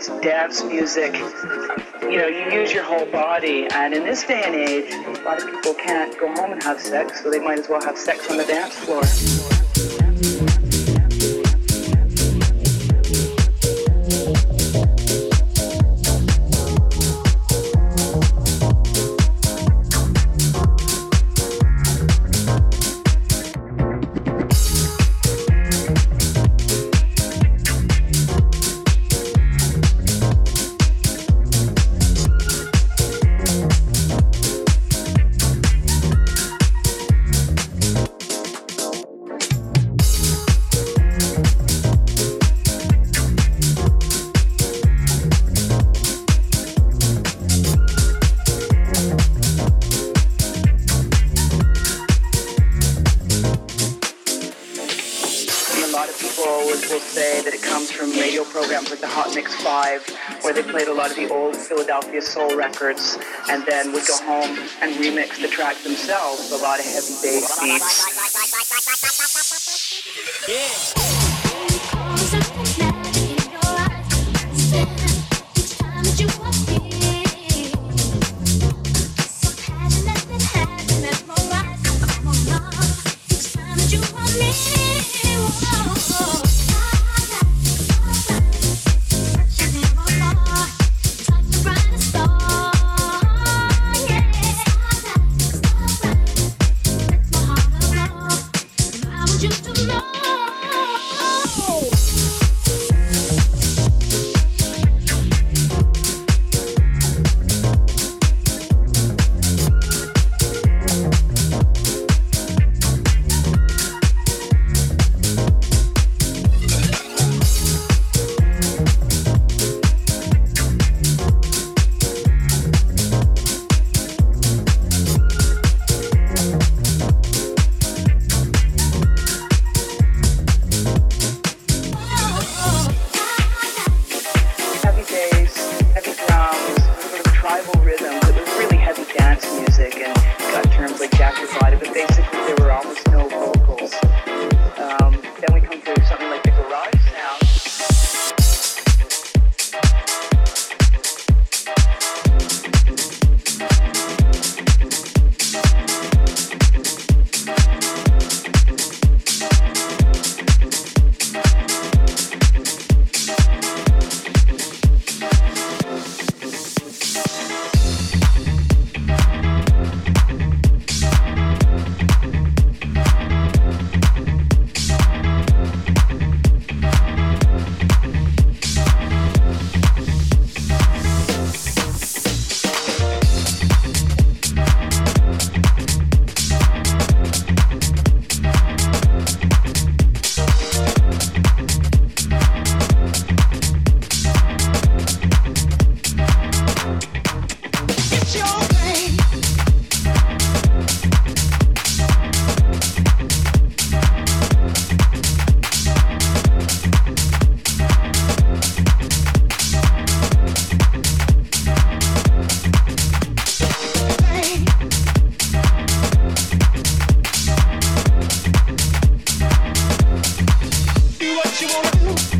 it's dance music. You know, you use your whole body, and in this day and age, a lot of people can't go home and have sex, so they might as well have sex on the dance floor. Philadelphia soul records, and then would go home and remix the track themselves, a lot of heavy bass beats. you.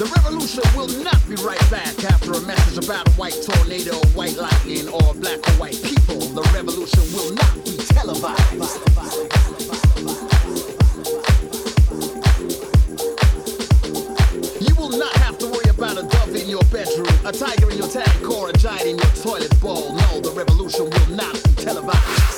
The revolution will not be right back after a message about a white tornado, white lightning, or black or white people. The revolution will not be televised. You will not have to worry about a dove in your bedroom, a tiger in your tank, or a giant in your toilet bowl. No, the revolution will not be televised.